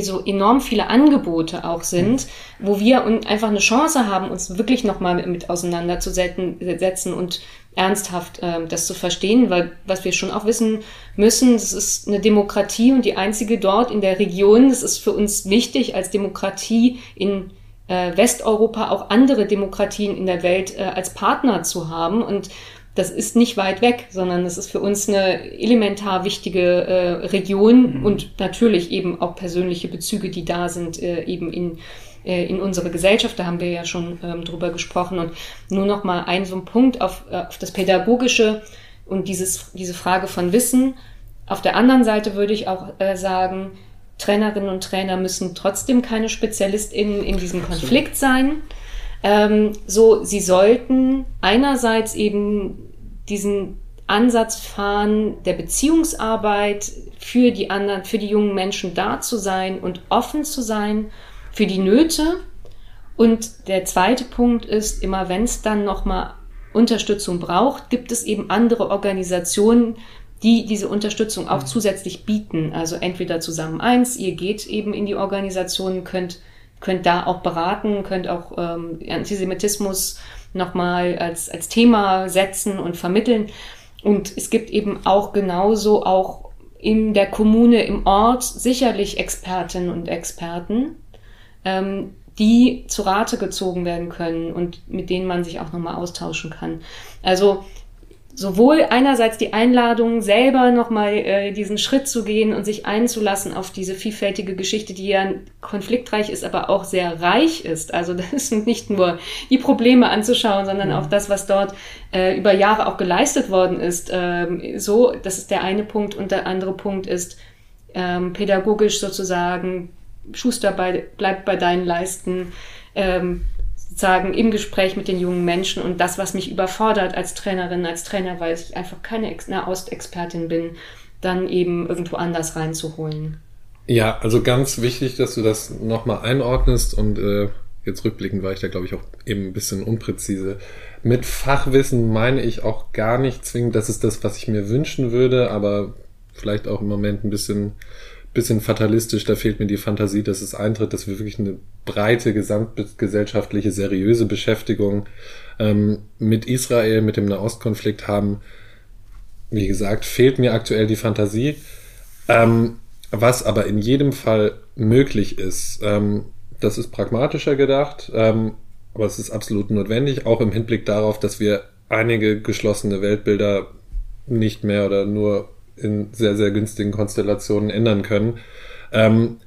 so enorm viele Angebote auch sind, wo wir einfach eine Chance haben, uns wirklich nochmal mit, mit auseinanderzusetzen und ernsthaft äh, das zu verstehen, weil was wir schon auch wissen müssen, das ist eine Demokratie und die einzige dort in der Region. Das ist für uns wichtig als Demokratie in äh, Westeuropa auch andere Demokratien in der Welt äh, als Partner zu haben und das ist nicht weit weg, sondern es ist für uns eine elementar wichtige äh, Region mhm. und natürlich eben auch persönliche Bezüge, die da sind, äh, eben in äh, in unsere Gesellschaft. Da haben wir ja schon ähm, drüber gesprochen. Und nur noch mal ein so ein Punkt auf, äh, auf das Pädagogische und dieses, diese Frage von Wissen. Auf der anderen Seite würde ich auch äh, sagen, Trainerinnen und Trainer müssen trotzdem keine SpezialistInnen in diesem Konflikt sein. Ähm, so, sie sollten einerseits eben diesen Ansatz fahren, der Beziehungsarbeit für die anderen, für die jungen Menschen da zu sein und offen zu sein für die Nöte. Und der zweite Punkt ist, immer wenn es dann nochmal Unterstützung braucht, gibt es eben andere Organisationen, die diese Unterstützung auch mhm. zusätzlich bieten. Also entweder zusammen eins, ihr geht eben in die Organisation, könnt, könnt da auch beraten, könnt auch ähm, Antisemitismus nochmal als, als Thema setzen und vermitteln. Und es gibt eben auch genauso auch in der Kommune, im Ort sicherlich Expertinnen und Experten, ähm, die zu Rate gezogen werden können und mit denen man sich auch nochmal austauschen kann. Also sowohl einerseits die Einladung, selber nochmal äh, diesen Schritt zu gehen und sich einzulassen auf diese vielfältige Geschichte, die ja konfliktreich ist, aber auch sehr reich ist. Also das sind nicht nur die Probleme anzuschauen, sondern mhm. auch das, was dort äh, über Jahre auch geleistet worden ist. Ähm, so, das ist der eine Punkt. Und der andere Punkt ist ähm, pädagogisch sozusagen, Schuster bei, bleibt bei deinen Leisten. Ähm, sozusagen im Gespräch mit den jungen Menschen und das, was mich überfordert als Trainerin, als Trainer, weil ich einfach keine Nahostexpertin bin, dann eben irgendwo anders reinzuholen. Ja, also ganz wichtig, dass du das nochmal einordnest und äh, jetzt rückblickend war ich da, glaube ich, auch eben ein bisschen unpräzise. Mit Fachwissen meine ich auch gar nicht zwingend, das ist das, was ich mir wünschen würde, aber vielleicht auch im Moment ein bisschen bisschen fatalistisch, da fehlt mir die Fantasie, dass es eintritt, dass wir wirklich eine breite, gesamtgesellschaftliche, seriöse Beschäftigung ähm, mit Israel, mit dem Nahostkonflikt haben. Wie gesagt, fehlt mir aktuell die Fantasie. Ähm, was aber in jedem Fall möglich ist, ähm, das ist pragmatischer gedacht, ähm, aber es ist absolut notwendig, auch im Hinblick darauf, dass wir einige geschlossene Weltbilder nicht mehr oder nur in sehr, sehr günstigen Konstellationen ändern können. Ähm,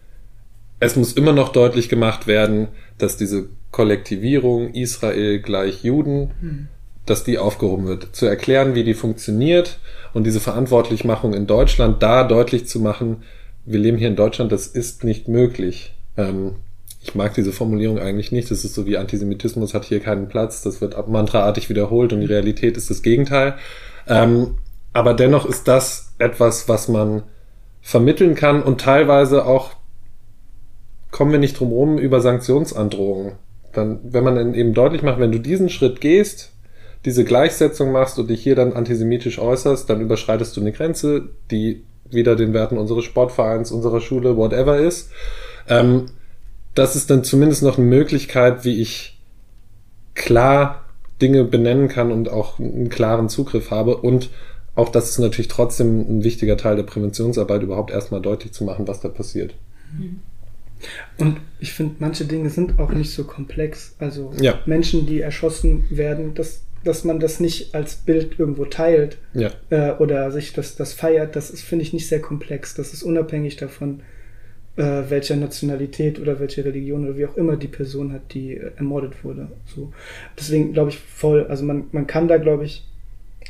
es muss immer noch deutlich gemacht werden, dass diese Kollektivierung Israel gleich Juden, hm. dass die aufgehoben wird. Zu erklären, wie die funktioniert und diese Verantwortlichmachung in Deutschland da deutlich zu machen, wir leben hier in Deutschland, das ist nicht möglich. Ähm, ich mag diese Formulierung eigentlich nicht. Das ist so wie Antisemitismus hat hier keinen Platz. Das wird mantraartig wiederholt und die Realität ist das Gegenteil. Ähm, aber dennoch ist das etwas, was man vermitteln kann und teilweise auch kommen wir nicht drum rum über Sanktionsandrohungen. Dann, wenn man eben deutlich macht, wenn du diesen Schritt gehst, diese Gleichsetzung machst und dich hier dann antisemitisch äußerst, dann überschreitest du eine Grenze, die wieder den Werten unseres Sportvereins, unserer Schule, whatever ist. Ähm, das ist dann zumindest noch eine Möglichkeit, wie ich klar Dinge benennen kann und auch einen klaren Zugriff habe und auch das ist natürlich trotzdem ein wichtiger Teil der Präventionsarbeit, überhaupt erstmal deutlich zu machen, was da passiert. Mhm. Und ich finde, manche Dinge sind auch nicht so komplex. Also ja. Menschen, die erschossen werden, dass, dass man das nicht als Bild irgendwo teilt ja. äh, oder sich das, das feiert, das ist, finde ich, nicht sehr komplex. Das ist unabhängig davon, äh, welcher Nationalität oder welche Religion oder wie auch immer die Person hat, die äh, ermordet wurde. So. Deswegen glaube ich voll, also man, man kann da, glaube ich,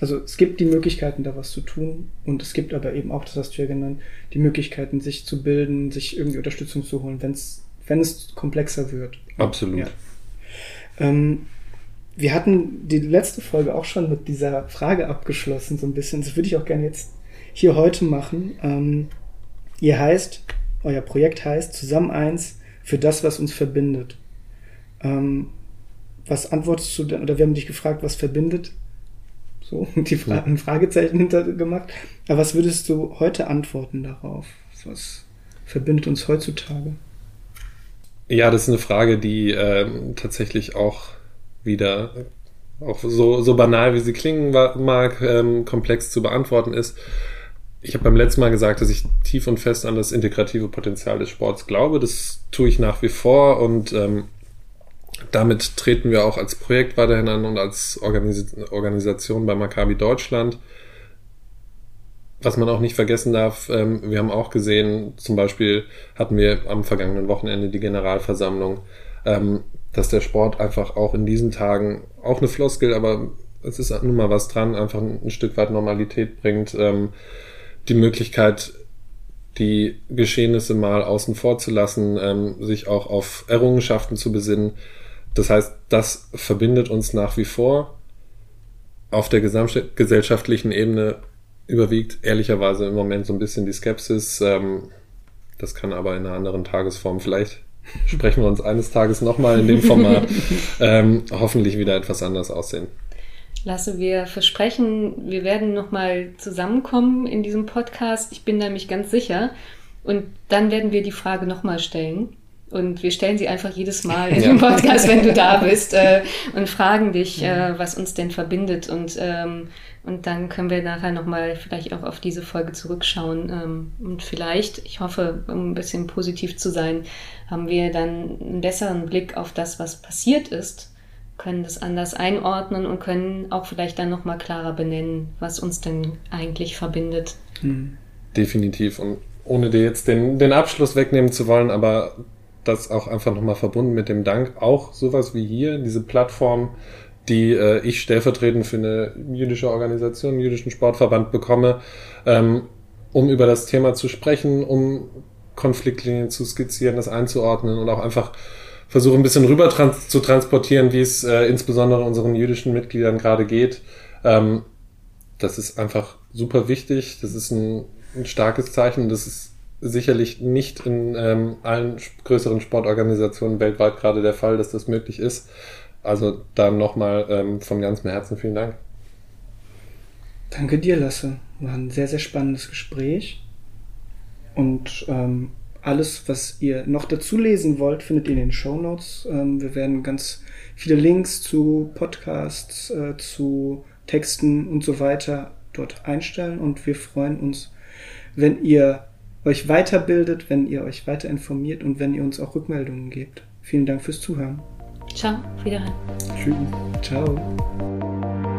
also es gibt die Möglichkeiten, da was zu tun und es gibt aber eben auch, das hast du ja genannt, die Möglichkeiten, sich zu bilden, sich irgendwie Unterstützung zu holen, wenn's, wenn es komplexer wird. Absolut. Ja. Ähm, wir hatten die letzte Folge auch schon mit dieser Frage abgeschlossen, so ein bisschen. Das würde ich auch gerne jetzt hier heute machen. Ähm, ihr heißt, euer Projekt heißt Zusammen eins für das, was uns verbindet. Ähm, was antwortest du denn, oder wir haben dich gefragt, was verbindet so, die Fra ein Fragezeichen hinter gemacht. Aber was würdest du heute antworten darauf? Was verbindet uns heutzutage? Ja, das ist eine Frage, die äh, tatsächlich auch wieder, auch so, so banal wie sie klingen mag, ähm, komplex zu beantworten ist. Ich habe beim letzten Mal gesagt, dass ich tief und fest an das integrative Potenzial des Sports glaube. Das tue ich nach wie vor und ähm, damit treten wir auch als Projekt weiterhin an und als Organis Organisation bei Maccabi Deutschland. Was man auch nicht vergessen darf, ähm, wir haben auch gesehen, zum Beispiel hatten wir am vergangenen Wochenende die Generalversammlung, ähm, dass der Sport einfach auch in diesen Tagen, auch eine Floskel, aber es ist nun mal was dran, einfach ein, Stück weit Normalität bringt, ähm, die Möglichkeit, die Geschehnisse mal außen vor zu lassen, ähm, sich auch auf Errungenschaften zu besinnen, das heißt, das verbindet uns nach wie vor. auf der gesamtgesellschaftlichen Ebene überwiegt ehrlicherweise im Moment so ein bisschen die Skepsis. Ähm, das kann aber in einer anderen Tagesform vielleicht sprechen wir uns eines Tages nochmal in dem Format ähm, hoffentlich wieder etwas anders aussehen. Lasse, wir versprechen, wir werden nochmal zusammenkommen in diesem Podcast. Ich bin nämlich ganz sicher. Und dann werden wir die Frage nochmal stellen. Und wir stellen sie einfach jedes Mal in ja. dem Podcast, wenn du da bist, äh, und fragen dich, äh, was uns denn verbindet. Und, ähm, und dann können wir nachher nochmal vielleicht auch auf diese Folge zurückschauen. Ähm, und vielleicht, ich hoffe, um ein bisschen positiv zu sein, haben wir dann einen besseren Blick auf das, was passiert ist, können das anders einordnen und können auch vielleicht dann nochmal klarer benennen, was uns denn eigentlich verbindet. Mhm. Definitiv. Und ohne dir jetzt den, den Abschluss wegnehmen zu wollen, aber das auch einfach nochmal verbunden mit dem Dank, auch sowas wie hier, diese Plattform, die äh, ich stellvertretend für eine jüdische Organisation, einen jüdischen Sportverband bekomme, ähm, um über das Thema zu sprechen, um Konfliktlinien zu skizzieren, das einzuordnen und auch einfach versuche ein bisschen rüber trans zu transportieren, wie es äh, insbesondere unseren jüdischen Mitgliedern gerade geht. Ähm, das ist einfach super wichtig. Das ist ein, ein starkes Zeichen. Das ist sicherlich nicht in ähm, allen größeren Sportorganisationen weltweit gerade der Fall, dass das möglich ist. Also dann nochmal ähm, von ganzem Herzen vielen Dank. Danke dir, Lasse. War ein sehr, sehr spannendes Gespräch. Und ähm, alles, was ihr noch dazu lesen wollt, findet ihr in den Show Notes. Ähm, wir werden ganz viele Links zu Podcasts, äh, zu Texten und so weiter dort einstellen und wir freuen uns, wenn ihr euch weiterbildet, wenn ihr euch weiter informiert und wenn ihr uns auch Rückmeldungen gebt. Vielen Dank fürs Zuhören. Ciao, wiederhin. Tschüss. Ciao.